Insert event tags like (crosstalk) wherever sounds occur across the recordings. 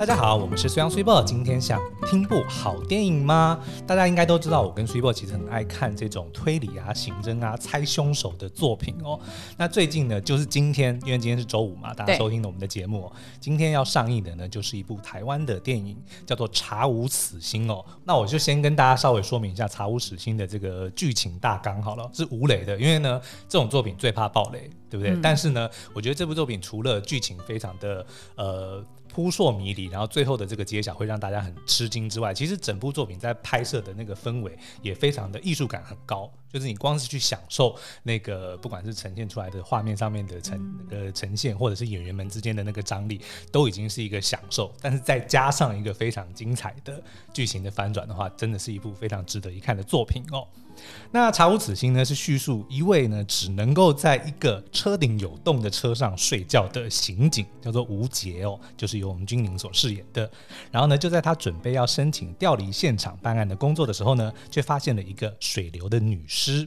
大家好，我们是虽阳虽报。今天想听部好电影吗？大家应该都知道，我跟虽报其实很爱看这种推理啊、刑侦啊、猜凶手的作品哦。那最近呢，就是今天，因为今天是周五嘛，大家收听了我们的节目。今天要上映的呢，就是一部台湾的电影，叫做《查无此心》哦。那我就先跟大家稍微说明一下《查无此心》的这个剧情大纲好了，是吴磊的，因为呢，这种作品最怕爆雷，对不对？嗯、但是呢，我觉得这部作品除了剧情非常的呃。扑朔迷离，然后最后的这个揭晓会让大家很吃惊之外，其实整部作品在拍摄的那个氛围也非常的艺术感很高，就是你光是去享受那个不管是呈现出来的画面上面的呈那个呈现，或者是演员们之间的那个张力，都已经是一个享受。但是再加上一个非常精彩的剧情的翻转的话，真的是一部非常值得一看的作品哦。那查无此心呢，是叙述一位呢只能够在一个车顶有洞的车上睡觉的刑警，叫做吴杰哦，就是由我们君宁所饰演的。然后呢，就在他准备要申请调离现场办案的工作的时候呢，却发现了一个水流的女尸。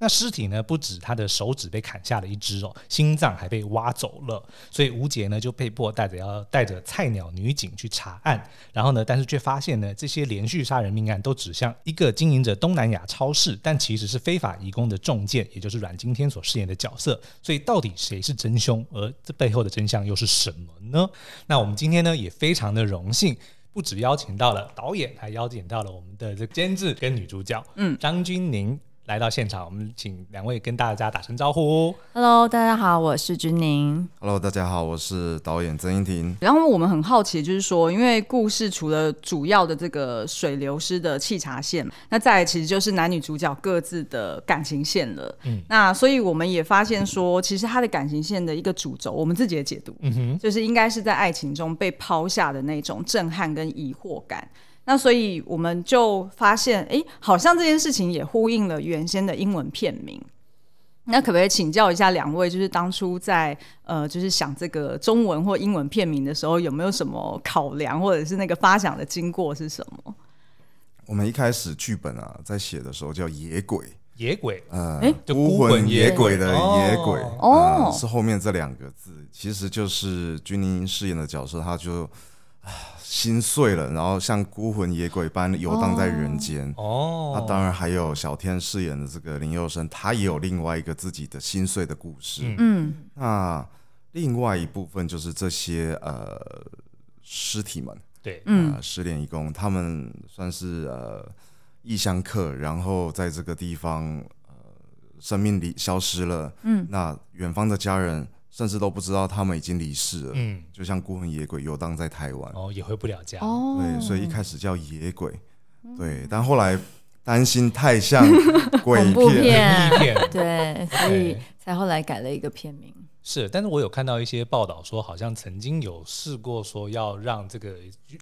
那尸体呢，不止他的手指被砍下了一只哦，心脏还被挖走了，所以吴杰呢就被迫带着要带着菜鸟女警去查案，然后呢，但是却发现呢，这些连续杀人命案都指向一个经营着东南亚超市，但其实是非法移工的重剑，也就是阮经天所饰演的角色。所以到底谁是真凶，而这背后的真相又是什么呢？那我们今天呢也非常的荣幸，不止邀请到了导演，还邀请到了我们的这个监制跟女主角，嗯，张君宁。来到现场，我们请两位跟大家打声招呼。Hello，大家好，我是君宁。Hello，大家好，我是导演曾英婷。然后我们很好奇，就是说，因为故事除了主要的这个水流失的气茶线，那再来其实就是男女主角各自的感情线了。嗯，那所以我们也发现说，其实他的感情线的一个主轴，我们自己的解读，嗯哼，就是应该是在爱情中被抛下的那种震撼跟疑惑感。那所以我们就发现，哎，好像这件事情也呼应了原先的英文片名。那可不可以请教一下两位，就是当初在呃，就是想这个中文或英文片名的时候，有没有什么考量，或者是那个发想的经过是什么？我们一开始剧本啊，在写的时候叫野鬼《野鬼》，呃，孤魂野鬼的野鬼，哦、呃，是后面这两个字，其实就是君宁饰演的角色，他就。心碎了，然后像孤魂野鬼般游荡在人间。哦，那当然还有小天饰演的这个林佑生，他也有另外一个自己的心碎的故事。嗯，那另外一部分就是这些呃尸体们，对，嗯、呃，失联移工，他们算是呃异乡客，然后在这个地方呃生命里消失了。嗯，那远方的家人。甚至都不知道他们已经离世了，嗯，就像孤魂野鬼游荡在台湾，哦，也回不了家，哦，对，所以一开始叫野鬼，对，但后来担心太像鬼片，(laughs) 片，(laughs) 对，所以才后来改了一个片名。是，但是我有看到一些报道说，好像曾经有试过说要让这个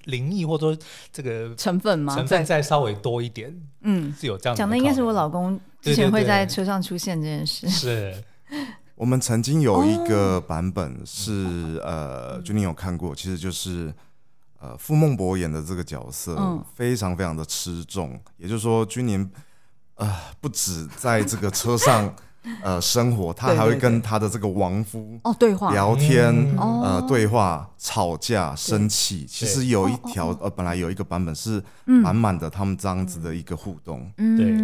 灵异或者说这个成分吗？成分再稍微多一点，嗯，是有这样讲的，应该是我老公之前会在车上出现这件事，是。(laughs) 我们曾经有一个版本是呃，君宁有看过，其实就是呃，傅孟博演的这个角色非常非常的吃重，也就是说，君宁呃不止在这个车上呃生活，他还会跟他的这个亡夫哦对话。聊天呃对话吵架生气，其实有一条呃本来有一个版本是满满的他们这样子的一个互动，对。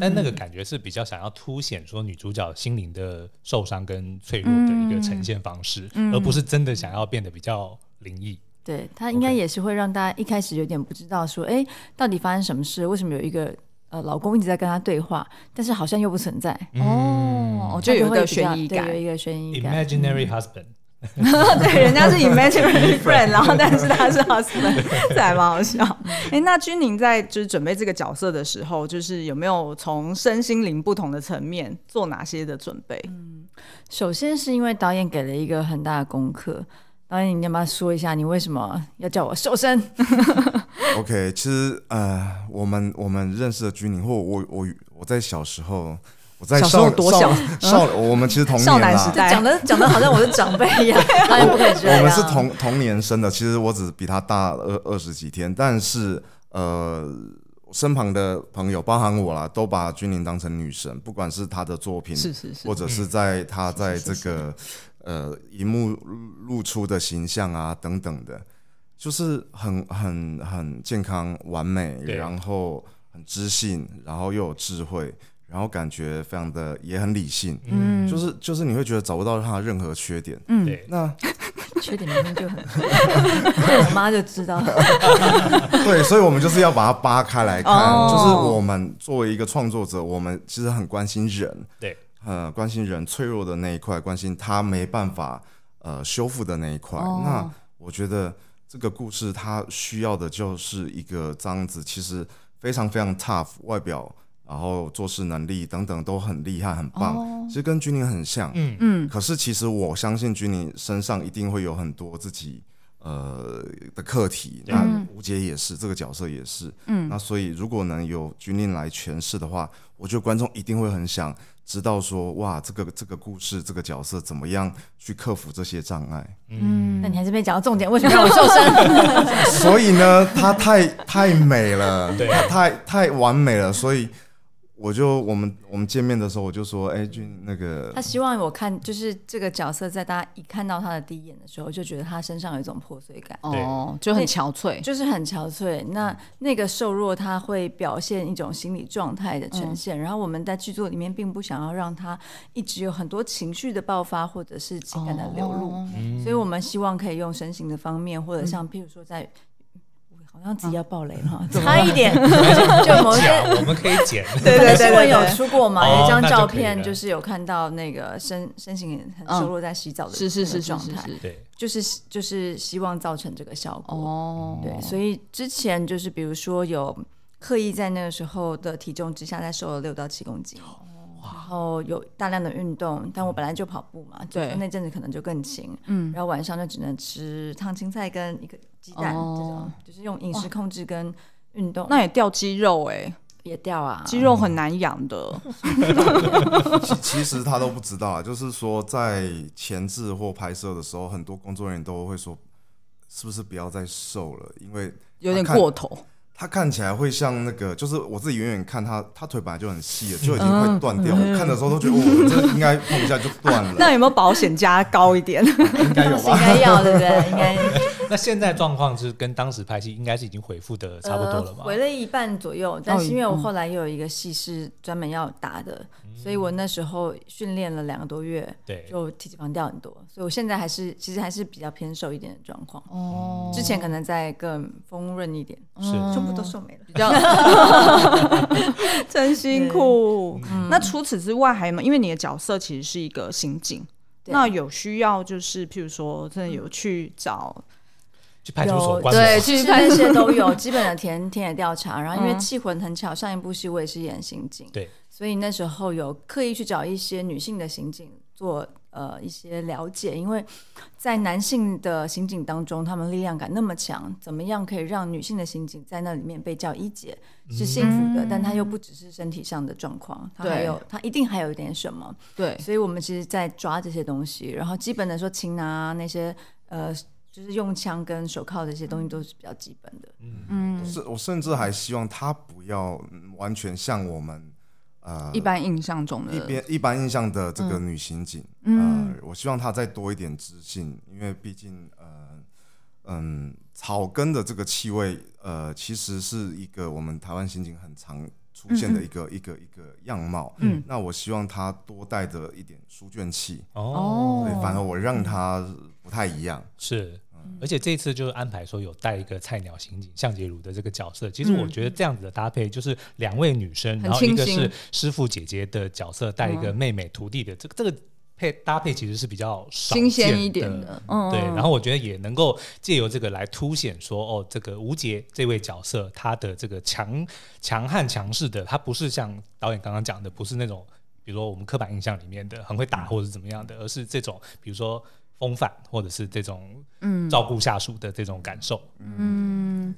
但那个感觉是比较想要凸显说女主角心灵的受伤跟脆弱的一个呈现方式，嗯、而不是真的想要变得比较灵异。对，他应该也是会让大家一开始有点不知道说，哎到底发生什么事？为什么有一个呃老公一直在跟他对话，但是好像又不存在？嗯、哦，就有一个悬疑感，有一个悬疑感。Imaginary husband。(laughs) 对，人家是 (laughs) imaginary friend，然后但是他是 (laughs) husband，这还蛮好笑。哎、欸，那君宁在就是准备这个角色的时候，就是有没有从身心灵不同的层面做哪些的准备？嗯，首先是因为导演给了一个很大的功课，导演你要不要说一下你为什么要叫我瘦身？OK，其实呃，我们我们认识的君宁，或我我我在小时候。我在少多小？少，我们其实同年少男时代，讲的讲的好像我是长辈一样，我们是同同年生的，其实我只比他大二二十几天，但是呃，身旁的朋友，包含我啦，都把君宁当成女神，不管是她的作品，是是是，或者是在她在这个呃荧幕露出的形象啊等等的，就是很很很健康完美，然后很知性，然后又有智慧。然后感觉非常的也很理性，嗯，就是就是你会觉得找不到他的任何缺点，嗯，对，那 (laughs) 缺点明明就很，(laughs) 我妈就知道，(laughs) 对，所以我们就是要把它扒开来看，哦、就是我们作为一个创作者，我们其实很关心人，对，呃，关心人脆弱的那一块，关心他没办法呃修复的那一块。哦、那我觉得这个故事它需要的就是一个这样子，其实非常非常 tough 外表。然后做事能力等等都很厉害，很棒。哦、其实跟君宁很像，嗯嗯。可是其实我相信君宁身上一定会有很多自己呃的课题。嗯、那吴杰也是这个角色也是，嗯。那所以如果能有军令来诠释的话，我觉得观众一定会很想知道说，哇，这个这个故事这个角色怎么样去克服这些障碍？嗯。那你还是没讲到重点，(laughs) 为什么让我受伤？所以呢，她太太美了，(laughs) 对，太太完美了，所以。我就我们我们见面的时候，我就说，哎，君那个，他希望我看，就是这个角色，在大家一看到他的第一眼的时候，就觉得他身上有一种破碎感，哦，就很憔悴，就是很憔悴。那那个瘦弱，他会表现一种心理状态的呈现。嗯、然后我们在剧作里面，并不想要让他一直有很多情绪的爆发，或者是情感的流露，哦、所以我们希望可以用身形的方面，或者像譬如说在。好像自己要爆雷了，(laughs) 差一点。(laughs) 就某些我们可以剪。对对 (laughs) 对，新闻有出过嘛？有一张照片，就是有看到那个身身形很瘦弱，在洗澡的是是是状态，对，就是就是希望造成这个效果。哦。对，所以之前就是比如说有刻意在那个时候的体重之下再瘦了六到七公斤，然后有大量的运动，但我本来就跑步嘛，对，那阵子可能就更勤，嗯，然后晚上就只能吃烫青菜跟一个。鸡蛋这种就是用饮食控制跟运动，那也掉肌肉哎，也掉啊，肌肉很难养的。(laughs) (laughs) 其实他都不知道啊，就是说在前置或拍摄的时候，很多工作人员都会说，是不是不要再瘦了，因为有点过头。他看起来会像那个，就是我自己远远看他，他腿本来就很细了，就已经快断掉。我看的时候都觉得，哦，这应该碰一下就断了。(laughs) 那有没有保险加高一点？(laughs) 应该有吧？(laughs) 应该要，对不对？应该。(laughs) 那现在状况是跟当时拍戏应该是已经恢复的差不多了吧？回了一半左右，但是因为我后来又有一个戏是专门要打的，所以我那时候训练了两个多月，对，就体脂肪掉很多，所以我现在还是其实还是比较偏瘦一点的状况。哦，之前可能再更丰润一点，是。胸部都瘦没了，比较 (laughs) 真辛苦。那除此之外还有吗？因为你的角色其实是一个刑警，那有需要就是譬如说真的有去找。去派出所，对，去派那些都有 (laughs) 基本的田田野调查。然后因为气魂很巧，上一部戏我也是演刑警，对，所以那时候有刻意去找一些女性的刑警做呃一些了解，因为在男性的刑警当中，他们力量感那么强，怎么样可以让女性的刑警在那里面被叫一姐是幸福的？嗯、但他又不只是身体上的状况，他还有他一定还有一点什么？对，所以我们其实在抓这些东西，然后基本的说擒拿那些呃。就是用枪跟手铐这些东西都是比较基本的。嗯，是我甚至还希望他不要完全像我们呃一般印象中的一边一般印象的这个女刑警。嗯，呃，我希望她再多一点知性，因为毕竟呃嗯草根的这个气味呃其实是一个我们台湾刑警很常出现的一个、嗯、一个一个样貌。嗯，那我希望她多带着一点书卷气。哦，对，反而我让她。不太一样，是，而且这次就是安排说有带一个菜鸟刑警向杰如的这个角色。其实我觉得这样子的搭配，就是两位女生，然后一个是师傅姐姐的角色带一个妹妹徒弟的这个这个配搭配，其实是比较新鲜一点的。对，然后我觉得也能够借由这个来凸显说，哦，这个吴杰这位角色他的这个强强悍强势的，他不是像导演刚刚讲的，不是那种比如说我们刻板印象里面的很会打或者是怎么样的，而是这种比如说。风范，或者是这种照顾下属的这种感受。嗯，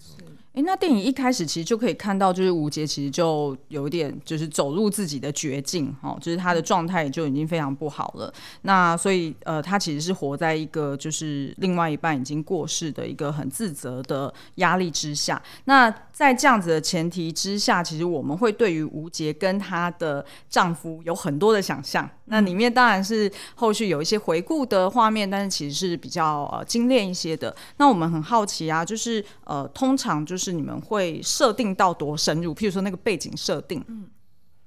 哎、欸，那电影一开始其实就可以看到，就是吴杰其实就有点就是走入自己的绝境，哦，就是他的状态就已经非常不好了。那所以呃，他其实是活在一个就是另外一半已经过世的一个很自责的压力之下。那在这样子的前提之下，其实我们会对于吴杰跟她的丈夫有很多的想象。那里面当然是后续有一些回顾的画面，但是其实是比较呃精炼一些的。那我们很好奇啊，就是呃，通常就是你们会设定到多深入？譬如说那个背景设定，嗯。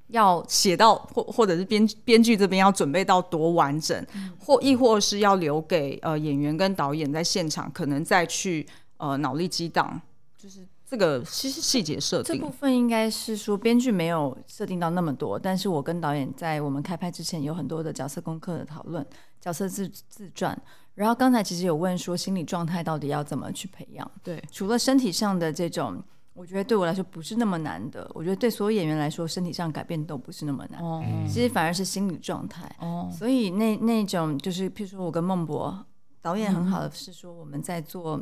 要写到或或者是编编剧这边要准备到多完整，嗯、或亦或是要留给呃演员跟导演在现场可能再去呃脑力激荡，就是这个细细节设定。这部分应该是说编剧没有设定到那么多，但是我跟导演在我们开拍之前有很多的角色功课的讨论，角色自自传。然后刚才其实有问说心理状态到底要怎么去培养？对，除了身体上的这种。我觉得对我来说不是那么难的，我觉得对所有演员来说，身体上改变都不是那么难。哦，其实反而是心理状态。哦，所以那那种就是，譬如说我跟孟博导演很好的是说，我们在做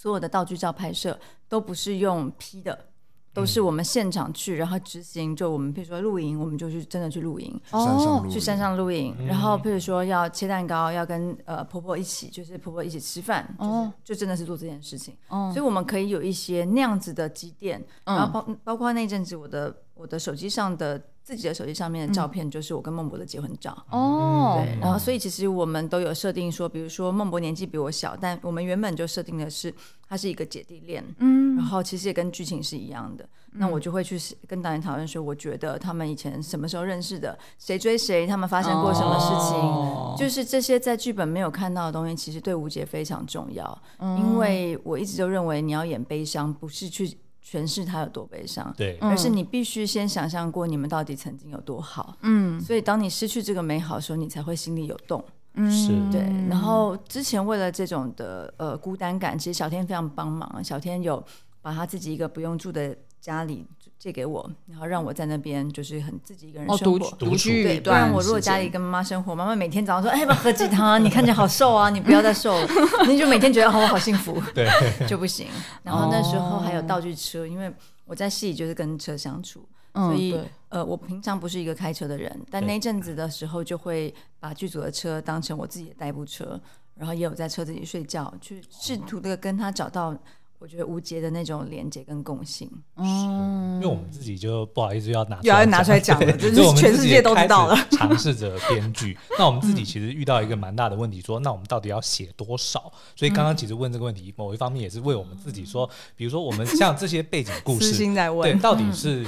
所有的道具照拍摄都不是用 P 的。都是我们现场去，然后执行。就我们比如说露营，我们就去真的去露营，哦，去山上露营。然后比如说要切蛋糕，要跟呃婆婆一起，就是婆婆一起吃饭，哦，就真的是做这件事情。哦，所以我们可以有一些那样子的积淀，然后包包括那阵子我的我的手机上的。自己的手机上面的照片就是我跟孟博的结婚照哦，对，然后所以其实我们都有设定说，比如说孟博年纪比我小，但我们原本就设定的是他是一个姐弟恋，嗯，然后其实也跟剧情是一样的，那我就会去跟导演讨论说，我觉得他们以前什么时候认识的，谁追谁，他们发生过什么事情，就是这些在剧本没有看到的东西，其实对吴姐非常重要，因为我一直都认为你要演悲伤，不是去。诠释他有多悲伤，对，而是你必须先想象过你们到底曾经有多好，嗯，所以当你失去这个美好的时候，你才会心里有洞，嗯，是。对。然后之前为了这种的呃孤单感，其实小天非常帮忙，小天有把他自己一个不用住的家里借给我，然后让我在那边就是很自己一个人生活，独居。对，不然我如果家里跟妈妈生活，妈妈每天早上说：“哎，要不要喝鸡汤啊？你看起来好瘦啊，你不要再瘦了。(laughs) ”你就每天觉得哦，我好幸福，(laughs) 对，就不行。然后那时候还有道具车，因为我在戏里就是跟车相处，所以呃，我平常不是一个开车的人，但那阵子的时候就会把剧组的车当成我自己的代步车，然后也有在车子里睡觉，去试图的跟他找到。我觉得吴洁的那种连接跟共性，嗯，因为我们自己就不好意思要拿要拿出来讲了，就是全世界都知道了。尝试着编剧，那我们自己其实遇到一个蛮大的问题，说那我们到底要写多少？所以刚刚其实问这个问题，某一方面也是为我们自己说，比如说我们像这些背景故事，对，到底是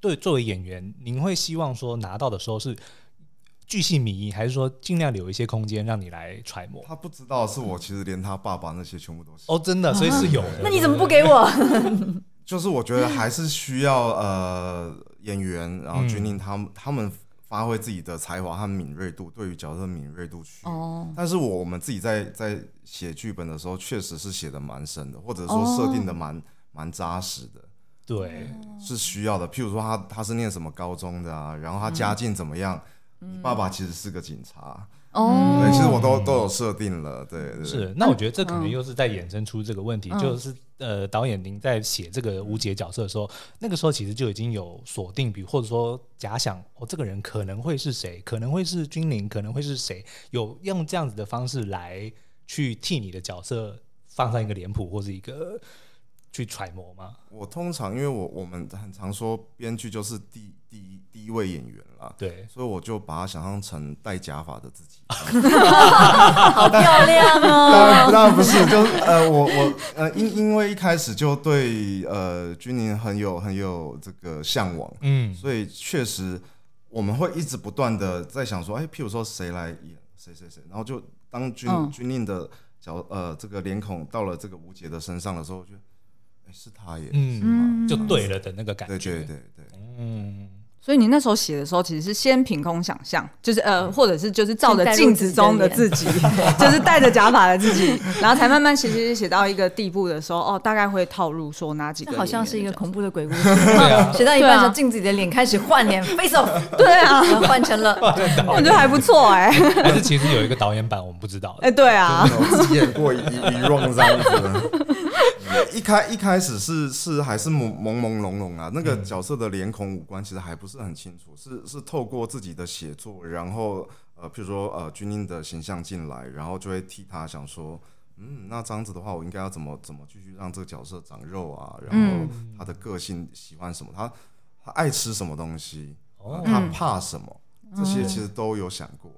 对作为演员，您会希望说拿到的时候是。巨细靡遗，还是说尽量留一些空间让你来揣摩？他不知道是我，其实连他爸爸那些全部都是哦，真的，所以是有的。那你怎么不给我？(laughs) 就是我觉得还是需要呃演员，然后决定他们他们发挥自己的才华和敏锐度，对于角色的敏锐度去。哦。但是我们自己在在写剧本的时候，确实是写的蛮深的，或者说设定的蛮蛮扎实的。对，是需要的。譬如说他他是念什么高中的啊，然后他家境怎么样？爸爸其实是个警察哦，对，其实我都都有设定了，对，对，是。那我觉得这可能又是在衍生出这个问题，嗯、就是呃，导演您在写这个吴洁角色的时候，那个时候其实就已经有锁定，比如或者说假想，哦，这个人可能会是谁，可能会是君临，可能会是谁，有用这样子的方式来去替你的角色放上一个脸谱或是一个。去揣摩吗？我通常因为我我们很常说编剧就是第第一第一位演员啦，对，所以我就把它想象成戴假发的自己，(laughs) 好漂亮哦！(laughs) 当然当然不是，就呃我我呃因因为一开始就对呃军令很有很有这个向往，嗯，所以确实我们会一直不断的在想说，哎，譬如说谁来演谁谁谁，然后就当军、嗯、军令的角呃这个脸孔到了这个吴洁的身上的时候，我觉得。是他也，嗯，就对了的那个感觉，对对对对，嗯。所以你那时候写的时候，其实是先凭空想象，就是呃，或者是就是照着镜子中的自己，(laughs) 就是戴着假发的自己，然后才慢慢写写写到一个地步的时候，哦，大概会套路说哪几个，好像是一个恐怖的鬼故事，(laughs) 写到一半的时候，镜子里的脸开始换脸，(laughs) face off，对啊，换成了，我觉得还不错哎。但是其实有一个导演版，我们不知道。哎，对啊，我自己演过一一 round 这样子。一开一开始是是还是朦朦朦胧胧啊，那个角色的脸孔五官其实还不是很清楚，是是透过自己的写作，然后呃，譬如说呃军令的形象进来，然后就会替他想说，嗯，那这样子的话，我应该要怎么怎么继续让这个角色长肉啊？然后他的个性喜欢什么？他他爱吃什么东西？哦，他怕什么？这些其实都有想过。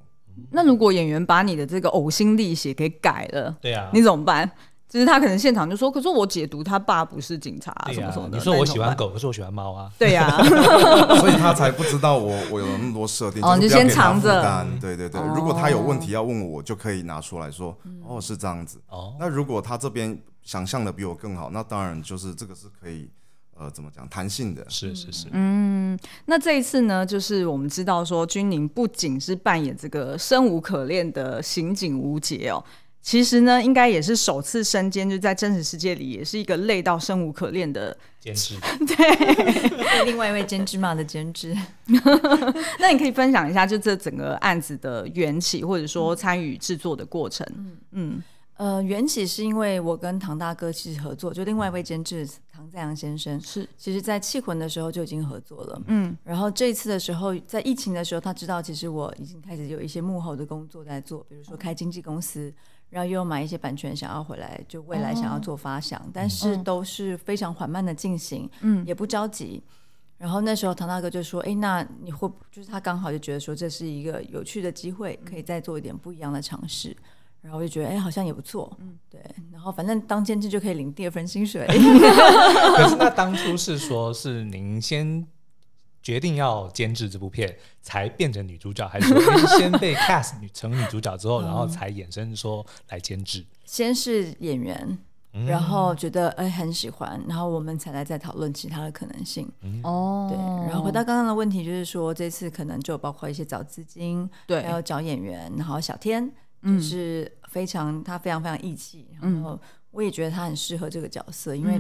那如果演员把你的这个呕心沥血给改了，对啊，你怎么办？就是他可能现场就说：“可是我解读他爸不是警察，什么什么的。”你说我喜欢狗，可是我喜欢猫啊。对呀，(laughs) 所以他才不知道我我有那么多设定。哦，你就先藏着。对对对，如果他有问题要问我，我就可以拿出来说：“哦，是这样子。”哦，那如果他这边想象的比我更好，那当然就是这个是可以呃怎么讲弹性的。是是是。嗯，那这一次呢，就是我们知道说，君宁不仅是扮演这个生无可恋的刑警吴杰哦。其实呢，应该也是首次身兼，就在真实世界里，也是一个累到生无可恋的监制。(laughs) 对，另外一位监制嘛的监制。(laughs) 那你可以分享一下，就这整个案子的缘起，或者说参与制作的过程。嗯嗯，呃，缘起是因为我跟唐大哥其实合作，就另外一位监制唐在阳先生是，其实在《气魂》的时候就已经合作了。嗯，然后这一次的时候，在疫情的时候，他知道其实我已经开始有一些幕后的工作在做，比如说开经纪公司。然后又买一些版权，想要回来，就未来想要做发想，哦、但是都是非常缓慢的进行，嗯，也不着急。然后那时候唐大哥就说：“哎，那你会就是他刚好就觉得说这是一个有趣的机会，可以再做一点不一样的尝试。”然后我就觉得哎，好像也不错，嗯，对。然后反正当监制就可以领第二份薪水。(laughs) (laughs) 可是那当初是说是您先。决定要监制这部片，才变成女主角，还是说 (laughs) 先被 cast 女成女主角之后，然后才衍生说来监制？先是演员，然后觉得哎很喜欢，然后我们才来再讨论其他的可能性。哦，对。然后回到刚刚的问题，就是说这次可能就包括一些找资金，对，还有找演员，然后小天就是非常他非常非常义气，然后。我也觉得他很适合这个角色，因为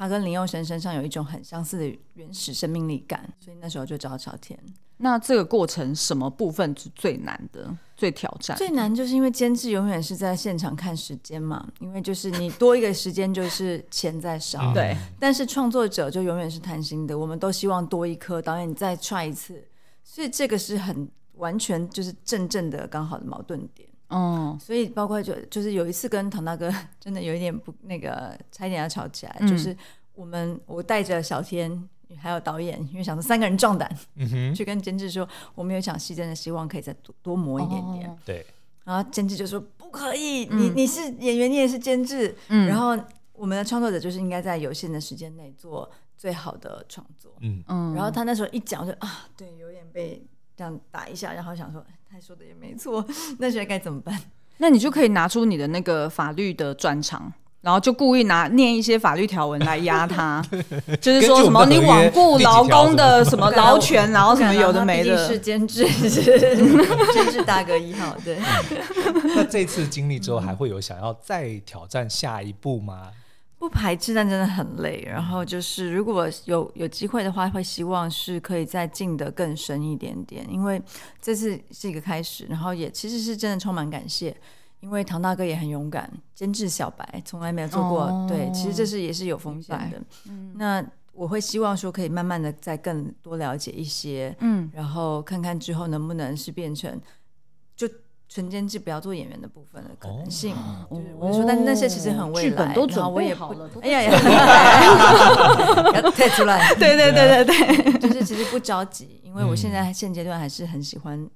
他跟林佑生身上有一种很相似的原始生命力感，所以那时候就找小天。那这个过程什么部分是最难的、最挑战？最难就是因为监制永远是在现场看时间嘛，因为就是你多一个时间就是钱在少，(laughs) 对。但是创作者就永远是贪心的，我们都希望多一颗，导演你再 try 一次，所以这个是很完全就是正正的刚好的矛盾点。嗯，所以包括就就是有一次跟唐大哥 (laughs) 真的有一点不那个，差一点要吵起来。嗯、就是我们我带着小天还有导演，因为想说三个人壮胆，嗯哼，去跟监制说，我们有场戏真的希望可以再多多磨一点点。对、哦，然后监制就说不可以，嗯、你你是演员，你也是监制，嗯，然后我们的创作者就是应该在有限的时间内做最好的创作，嗯嗯。然后他那时候一讲就啊，对，有点被这样打一下，然后想说。他说的也没错，(laughs) 那现在该怎么办？那你就可以拿出你的那个法律的专长，然后就故意拿念一些法律条文来压他，(laughs) 就是说什么你罔顾劳工的什么劳权，然后什么有的没的。是监制，监制大哥一号。对。那这次经历之后，还会有想要再挑战下一步吗？不排斥，但真的很累。然后就是，如果有有机会的话，会希望是可以再进得更深一点点。因为这次是一个开始，然后也其实是真的充满感谢。因为唐大哥也很勇敢，监制小白从来没有做过，哦、对，其实这是也是有风险的。嗯、那我会希望说，可以慢慢的再更多了解一些，嗯，然后看看之后能不能是变成就。纯监制不要做演员的部分的可能性，就是我说，但是那些其实很未来，剧本都准备好了，哎呀呀，要退出来，(laughs) 对对对对对，就是其实不着急，因为我现在现阶段还是很喜欢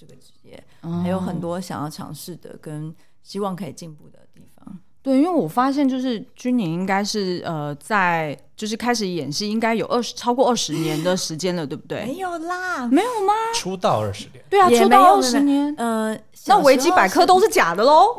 这个职业，还有很多想要尝试的跟希望可以进步的地方。对，因为我发现就是君宁应该是呃在。就是开始演戏，应该有二十超过二十年的时间了，对不对？没有啦，没有吗？出道二十年，对啊，出道二十年。呃，那维基百科都是假的喽？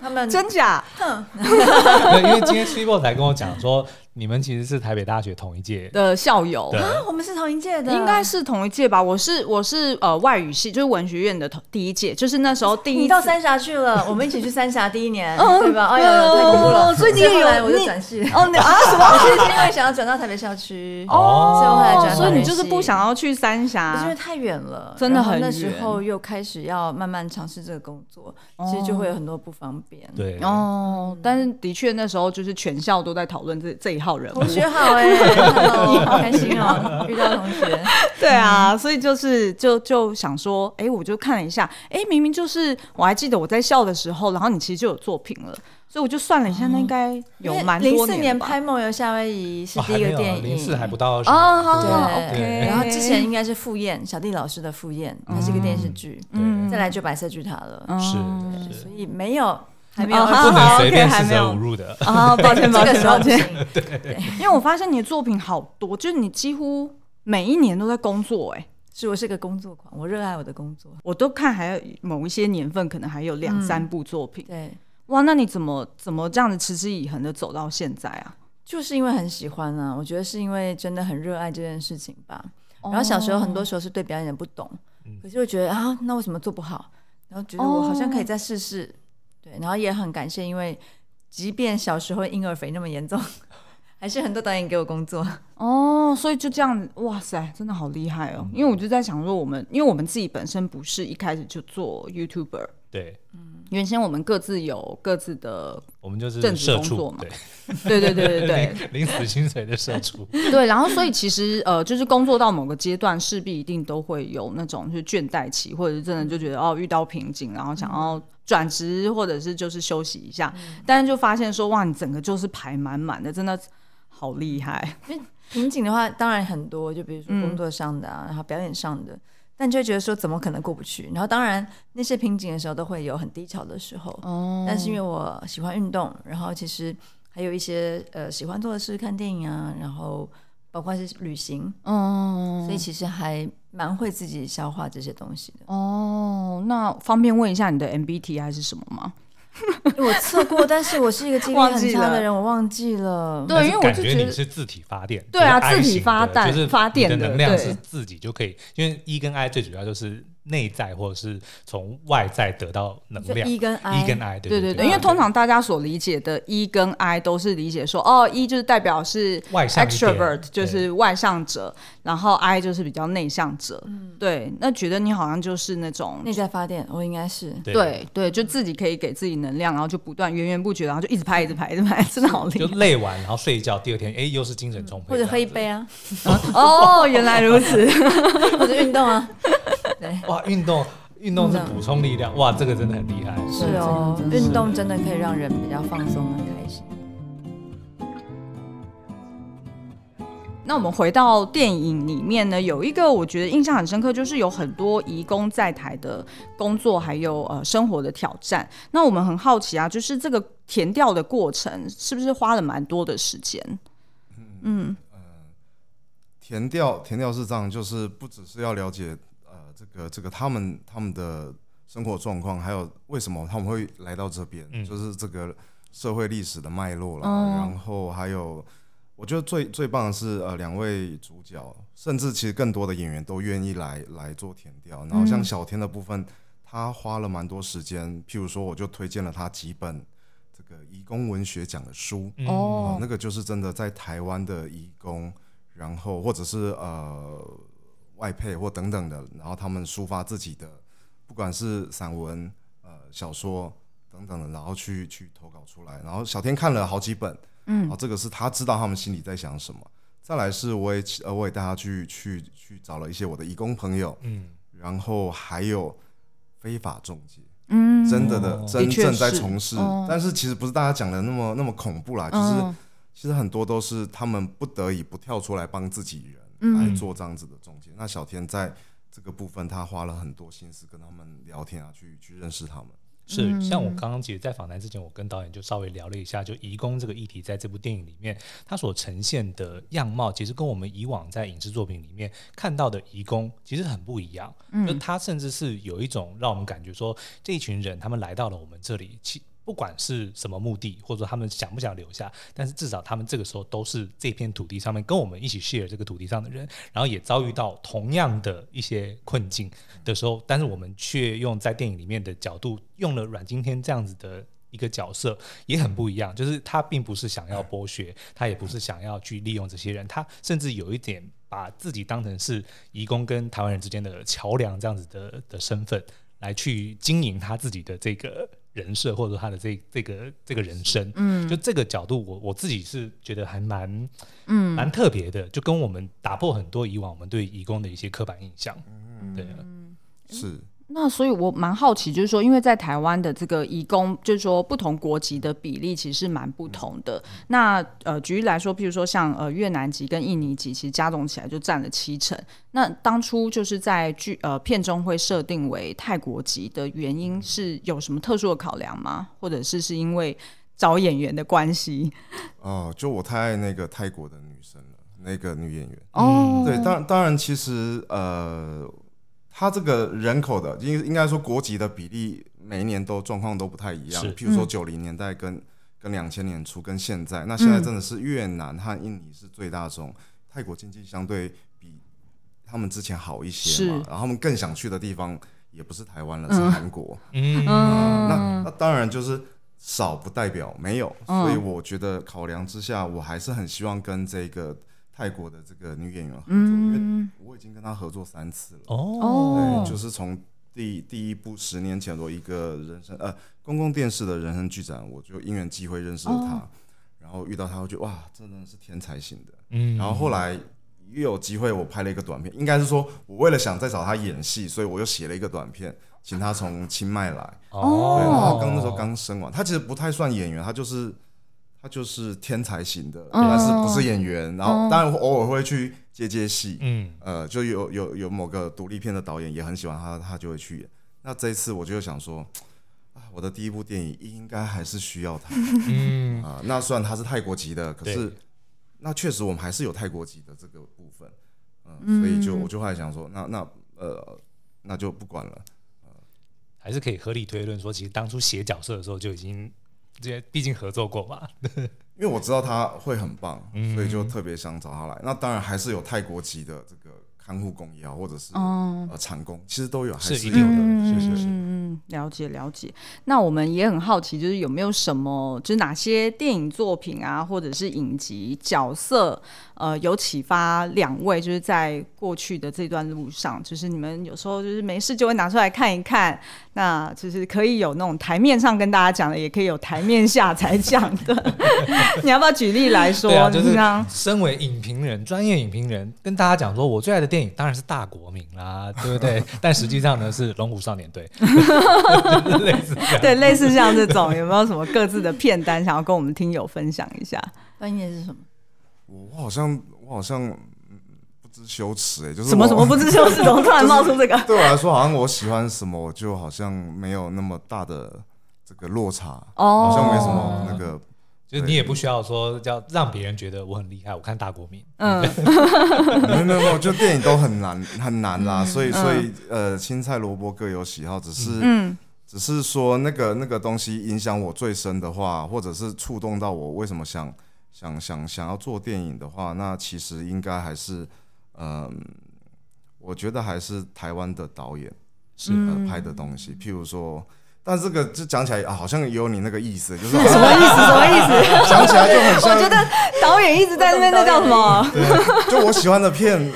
他们 (laughs) 真假？(laughs) 因为今天 Super 才跟我讲说，你们其实是台北大学同一届的校友啊，我们是同一届的，应该是同一届吧？我是我是呃外语系，就是文学院的同第一届，就是那时候第一。你到三峡去了，(laughs) 我们一起去三峡第一年，对吧？哎呀，太恐怖了！所以你也有，我就转系哦，你啊什么？(laughs) 是因为想要转到台北校区哦，所以你就是不想要去三峡，因为太远了，真的很远。那时候又开始要慢慢尝试这个工作，其实就会有很多不方便。对哦，但是的确那时候就是全校都在讨论这这一号人物。同学好 (laughs) 哎、欸，(laughs) 好开心哦，遇到同学。(laughs) 对啊，所以就是就就想说，哎、欸，我就看了一下，哎、欸，明明就是我还记得我在校的时候，然后你其实就有作品了。所以我就算了一下，那应该有蛮多年。零四年拍《梦游夏威夷》是第一个电影，零四还不到哦，对对。然后之前应该是《赴宴》，小弟老师的《赴宴》，它是一个电视剧。嗯，再来就《白色巨塔》了。是，所以没有，还没有，不能随便四舍五入的。啊，抱歉，(laughs) 抱歉，抱歉。(laughs) 对，因为我发现你的作品好多，就是你几乎每一年都在工作。哎，是我是个工作狂，我热爱我的工作。我都看，还有某一些年份，可能还有两三部作品。对。哇，那你怎么怎么这样子持之以恒的走到现在啊？就是因为很喜欢啊，我觉得是因为真的很热爱这件事情吧。然后小时候很多时候是对表演的不懂，哦、可是会觉得啊，那为什么做不好？然后觉得我好像可以再试试。哦、对，然后也很感谢，因为即便小时候婴儿肥那么严重，(laughs) 还是很多导演给我工作。(laughs) 哦，所以就这样，哇塞，真的好厉害哦！嗯、因为我就在想说，我们因为我们自己本身不是一开始就做 YouTuber，对，嗯。原先我们各自有各自的，我们就是正职工作嘛，对对对对对 (laughs) 领死薪水的社畜。对，然后所以其实呃，就是工作到某个阶段，势必一定都会有那种就是倦怠期，或者是真的就觉得哦遇到瓶颈，然后想要转职，或者是就是休息一下，嗯、但是就发现说哇，你整个就是排满满的，真的好厉害。因为瓶颈的话，当然很多，就比如说工作上的啊，嗯、然后表演上的。但就会觉得说怎么可能过不去？然后当然那些瓶颈的时候都会有很低潮的时候。哦。但是因为我喜欢运动，然后其实还有一些呃喜欢做的事，看电影啊，然后包括是旅行。哦。所以其实还蛮会自己消化这些东西的。哦。那方便问一下你的 MBTI 还是什么吗？我测过，但是我是一个记忆力很 (laughs) 差的人，我忘记了。对，因为我就觉得你是自体发电。对啊，自体发电，就是发电的能量是自己就可以。因为 E 跟 I 最主要就是。内在或者是从外在得到能量，E 跟 I，E 跟 I，对对对，因为通常大家所理解的 E 跟 I 都是理解说，哦，E 就是代表是 extrovert，就是外向者，然后 I 就是比较内向者。对，那觉得你好像就是那种内在发电，我应该是。对。对，就自己可以给自己能量，然后就不断源源不绝，然后就一直拍，一直拍，一直拍，(laughs) 真的好厉害。就累完然后睡一觉，第二天哎又是精神充沛，或者喝一杯啊。(laughs) 哦，原来如此，(laughs) 或者运动啊。对，哇，运动运动是补充力量，哇，这个真的很厉害。是哦，运动真的可以让人比较放松、很开心。那我们回到电影里面呢，有一个我觉得印象很深刻，就是有很多移工在台的工作，还有呃生活的挑战。那我们很好奇啊，就是这个填调的过程是不是花了蛮多的时间？嗯。嗯，填调，填调是这样，就是不只是要了解呃这个这个他们他们的生活状况，还有为什么他们会来到这边，嗯、就是这个社会历史的脉络了。嗯、然后还有，我觉得最最棒的是呃两位主角，甚至其实更多的演员都愿意来来做填调。然后像小天的部分，嗯、他花了蛮多时间，譬如说我就推荐了他几本这个移工文学奖的书。嗯、哦，那个就是真的在台湾的移工。然后或者是呃外配或等等的，然后他们抒发自己的，不管是散文、呃小说等等的，然后去去投稿出来。然后小天看了好几本，嗯，然后这个是他知道他们心里在想什么。再来是我也呃我也带他去去去找了一些我的义工朋友，嗯，然后还有非法中介，嗯，真的的、哦、真正在从事，哦、但是其实不是大家讲的那么那么恐怖啦，就是。哦。其实很多都是他们不得已不跳出来帮自己人来做这样子的中介。嗯、那小天在这个部分，他花了很多心思跟他们聊天啊，去去认识他们。是，像我刚刚其实，在访谈之前，我跟导演就稍微聊了一下，就移工这个议题，在这部电影里面，它所呈现的样貌，其实跟我们以往在影视作品里面看到的移工其实很不一样。嗯，就他甚至是有一种让我们感觉说，这一群人他们来到了我们这里，其不管是什么目的，或者说他们想不想留下，但是至少他们这个时候都是这片土地上面跟我们一起 share 这个土地上的人，然后也遭遇到同样的一些困境的时候，但是我们却用在电影里面的角度，用了阮经天这样子的一个角色，也很不一样。就是他并不是想要剥削，他也不是想要去利用这些人，他甚至有一点把自己当成是移工跟台湾人之间的桥梁这样子的的身份来去经营他自己的这个。人设，或者说他的这这个这个人生，嗯，就这个角度我，我我自己是觉得还蛮，嗯，蛮特别的，就跟我们打破很多以往我们对义工的一些刻板印象，嗯，对，是。那所以，我蛮好奇，就是说，因为在台湾的这个移工，就是说不同国籍的比例其实是蛮不同的。嗯、那呃，举例来说，譬如说像呃越南籍跟印尼籍，其实加总起来就占了七成。那当初就是在剧呃片中会设定为泰国籍的原因，是有什么特殊的考量吗？或者是是因为找演员的关系？(laughs) 哦，就我太爱那个泰国的女生了，那个女演员。哦，对，当当然，其实呃。他这个人口的，应应该说国籍的比例，每一年都状况都不太一样。是，譬如说九零年代跟、嗯、跟两千年初跟现在，那现在真的是越南和印尼是最大宗，嗯、泰国经济相对比他们之前好一些嘛，然后他们更想去的地方也不是台湾了，是韩国。嗯，那那当然就是少不代表没有，所以我觉得考量之下，我还是很希望跟这个。泰国的这个女演员合作，嗯、因为我已经跟她合作三次了。哦，对，就是从第第一部十年前的一个人生呃公共电视的人生剧展，我就因缘机会认识了她，哦、然后遇到她，我觉得哇，真的是天才型的。嗯，然后后来又有机会，我拍了一个短片，应该是说我为了想再找她演戏，所以我又写了一个短片，请她从清迈来。哦，对，然后刚那时候刚生完，她其实不太算演员，她就是。他就是天才型的，但是不是演员。然后当然偶尔会去接接戏，嗯，呃，就有有有某个独立片的导演也很喜欢他，他就会去演。那这一次我就想说，啊，我的第一部电影应该还是需要他，嗯 (laughs) 啊。那虽然他是泰国籍的，可是那确实我们还是有泰国籍的这个部分，嗯，所以就我就后来想说，那那呃那就不管了，还是可以合理推论说，其实当初写角色的时候就已经。这些毕竟合作过嘛，因为我知道他会很棒，嗯、所以就特别想找他来。那当然还是有泰国籍的这个看护工也好，或者是、哦、呃厂工，其实都有，还是有的。是是是，嗯，了解了解。那我们也很好奇，就是有没有什么，就是哪些电影作品啊，或者是影集角色，呃，有启发两位，就是在过去的这段路上，就是你们有时候就是没事就会拿出来看一看。那就是可以有那种台面上跟大家讲的，也可以有台面下才讲的。(laughs) 你要不要举例来说？对啊，就是身为影评人，专业影评人，跟大家讲说，我最爱的电影当然是大国民啦，对不对？(laughs) 但实际上呢，是《龙虎少年队》。(laughs) 类似对，类似像这种，有没有什么各自的片单想要跟我们听友分享一下？专业是什么？我好像，我好像。不知羞耻哎，就是什么什么不知羞耻，怎么突然冒出这个？(laughs) 对我来说，好像我喜欢什么，我就好像没有那么大的这个落差哦，好像没什么那个，就是你也不需要说叫让别人觉得我很厉害。我看大国民，嗯，(laughs) 没有没有，就电影都很难很难啦，所以所以呃，青菜萝卜各有喜好，只是嗯，只是说那个那个东西影响我最深的话，或者是触动到我为什么想想想想要做电影的话，那其实应该还是。嗯，我觉得还是台湾的导演是、呃、拍的东西，譬如说，但这个就讲起来啊，好像有你那个意思，就是 (laughs) 什么意思？什么意思？(laughs) 讲起来就很像。我觉得导演一直在那边，那叫什么？就我喜欢的片，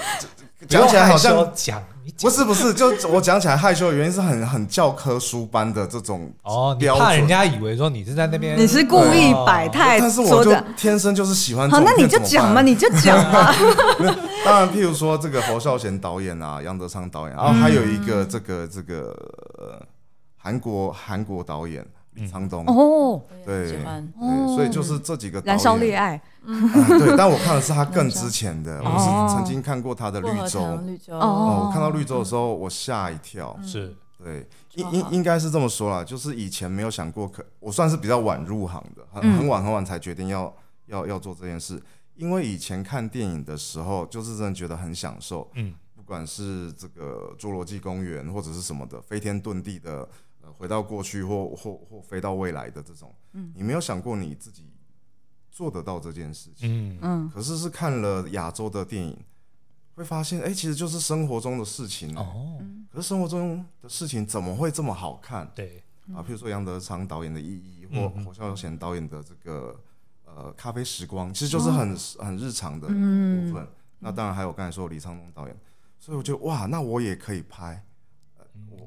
讲起来好像讲。不是不是，就我讲起来害羞的原因是很很教科书般的这种哦，你怕人家以为说你是在那边，你是故意摆态，但是我就天生就是喜欢。好，那你就讲嘛，你就讲嘛。当然，譬如说这个侯孝贤导演啊，杨德昌导演，然后还有一个这个这个韩国韩国导演李沧东。哦，对对，所以就是这几个燃烧恋爱。嗯，对，但我看的是他更之前的，我是曾经看过他的《绿洲》。绿洲。哦，我看到《绿洲》的时候，我吓一跳。是，对，应应应该是这么说啦，就是以前没有想过，可我算是比较晚入行的，很很晚很晚才决定要要要做这件事。因为以前看电影的时候，就是真的觉得很享受，嗯，不管是这个《侏罗纪公园》或者是什么的飞天遁地的，呃，回到过去或或或飞到未来的这种，嗯，你没有想过你自己。做得到这件事情，嗯，可是是看了亚洲的电影，会发现，哎，其实就是生活中的事情哦。可是生活中的事情怎么会这么好看？对啊，譬如说杨德昌导演的《意义》，或侯孝贤导演的这个呃《咖啡时光》，其实就是很很日常的部分。那当然还有刚才说李沧东导演，所以我觉得哇，那我也可以拍。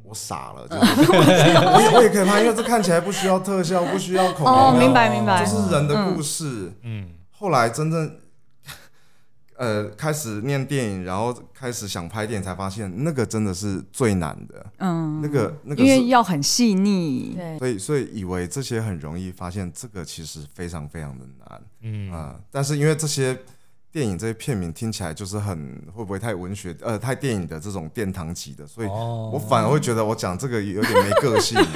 我我傻了，(laughs) 就是我也我也可以拍，因为这看起来不需要特效，不需要口红。哦，明白明白，就是人的故事。嗯，后来真正。(laughs) 呃，开始念电影，然后开始想拍电影，才发现那个真的是最难的。嗯，那个那个，因为要很细腻，对，所以所以以为这些很容易，发现这个其实非常非常的难。嗯啊、呃，但是因为这些电影这些片名听起来就是很会不会太文学呃太电影的这种殿堂级的，所以我反而会觉得我讲这个有点没个性。(laughs)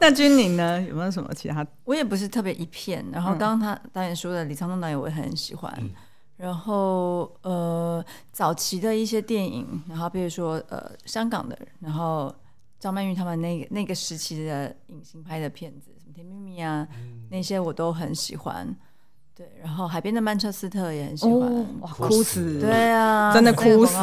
那君宁呢？有没有什么其他？我也不是特别一片。然后刚刚他导演说的李沧东导演，我也很喜欢。嗯、然后呃，早期的一些电影，然后比如说呃，香港的，然后张曼玉他们那个那个时期的影星拍的片子，什么《甜蜜蜜》啊，嗯、那些我都很喜欢。对，然后海边的曼彻斯特也很喜欢，哦、哇，哭死！对啊，真的哭死！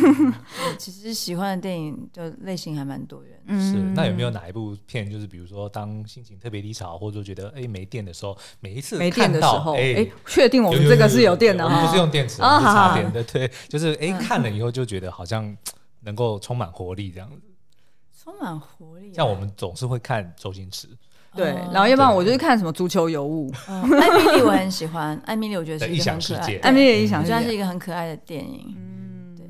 (laughs) 其实喜欢的电影就类型还蛮多元。是，那有没有哪一部片，就是比如说当心情特别低潮，或者说觉得哎没电的时候，每一次没电的时候，哎，确定我们这个是有电的哈，不是用电池，不是插电的，对，就是哎看了以后就觉得好像能够充满活力这样子，充满活力。像我们总是会看周星驰。对，然后要不然我就是看什么足球尤物，艾米丽我很喜欢，(laughs) 艾米丽我觉得是一个很可爱，艾米丽也想，虽然是一个很可爱的电影，嗯，对，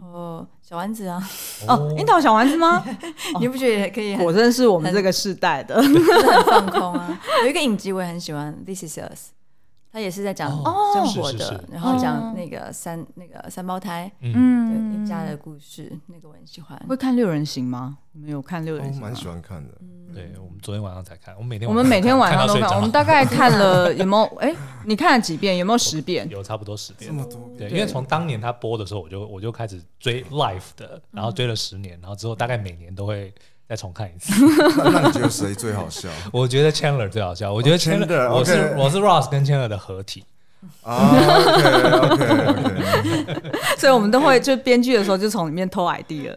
然后小丸子啊，哦，樱桃小丸子吗？(laughs) 你不觉得也可以？果真是我们这个世代的，(laughs) 很放空啊。有一个影集我也很喜欢，《This Is Us》。他也是在讲生活的，然后讲那个三那个三胞胎，嗯，一家的故事，那个我很喜欢。会看六人行吗？你们有看六人行？我蛮喜欢看的。对，我们昨天晚上才看，我们每天我们每天晚上都看。我们大概看了有没有？(laughs) 哎，你看了几遍？有没有十遍？有差不多十遍。这么多？对，因为从当年他播的时候，我就我就开始追 Life 的，然后追了十年，然后之后大概每年都会。再重看一次，(laughs) 那你觉得谁最好笑？(laughs) 我觉得 Chandler 最好笑。我觉得 Chandler，我是我是 Ross 跟 Chandler 的合体。啊，OK OK OK，(laughs) 所以我们都会就编剧的时候就从里面偷 idea。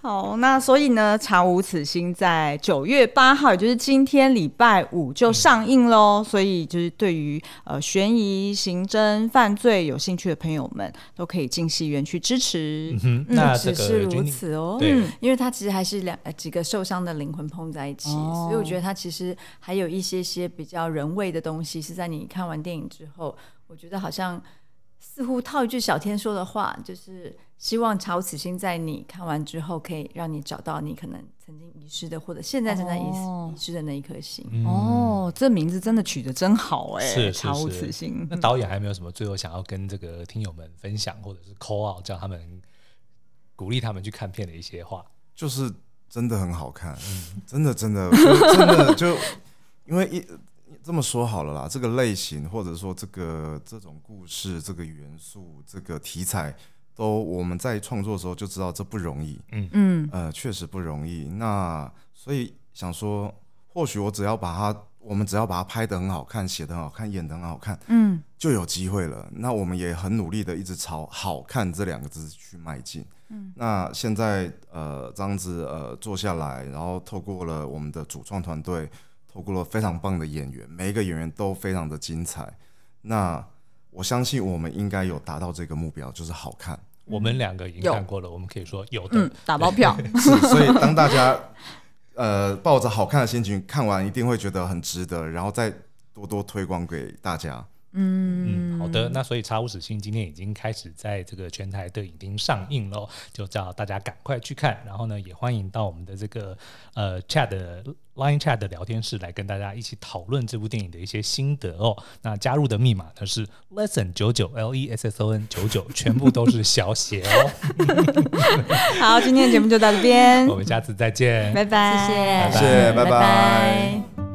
好，那所以呢，《查无此心》在九月八号，也就是今天礼拜五就上映喽。嗯、所以就是对于呃悬疑、刑侦、犯罪有兴趣的朋友们，都可以进戏院去支持。嗯哼，那只是如此哦。嗯，因为它其实还是两几个受伤的灵魂碰在一起，哦、所以我觉得它其实还有一些些比较人味的东西，是在你看完电影之后，我觉得好像。似乎套一句小天说的话，就是希望《查无此心》在你看完之后，可以让你找到你可能曾经遗失的，或者现在正在遗失遗失的那一颗心。哦，这名字真的取得真好哎！是查无此心。那导演还有没有什么最后想要跟这个听友们分享，或者是 call out 叫他们鼓励他们去看片的一些话？就是真的很好看，嗯，真的真的真的就因为一。这么说好了啦，这个类型或者说这个这种故事、这个元素、这个题材，都我们在创作的时候就知道这不容易。嗯嗯，呃，确实不容易。那所以想说，或许我只要把它，我们只要把它拍得很好看，写得很好看，演得很好看，嗯，就有机会了。那我们也很努力的一直朝好看这两个字去迈进。嗯，那现在呃这样子呃坐下来，然后透过了我们的主创团队。透过了非常棒的演员，每一个演员都非常的精彩。那我相信我们应该有达到这个目标，就是好看。我们两个已经看过了，我们可以说有的、嗯、打包票。(laughs) 是，所以当大家呃抱着好看的心情看完，一定会觉得很值得，然后再多多推广给大家。嗯嗯，好的，那所以《查无此心》今天已经开始在这个全台的影厅上映了，就叫大家赶快去看。然后呢，也欢迎到我们的这个呃 Chat Line Chat 的聊天室来跟大家一起讨论这部电影的一些心得哦。那加入的密码呢是 Lesson 九九 L E S S O N 九九，全部都是小写哦。(laughs) 好，今天的节目就到这边，我们下次再见，拜拜，谢谢，谢谢，拜拜。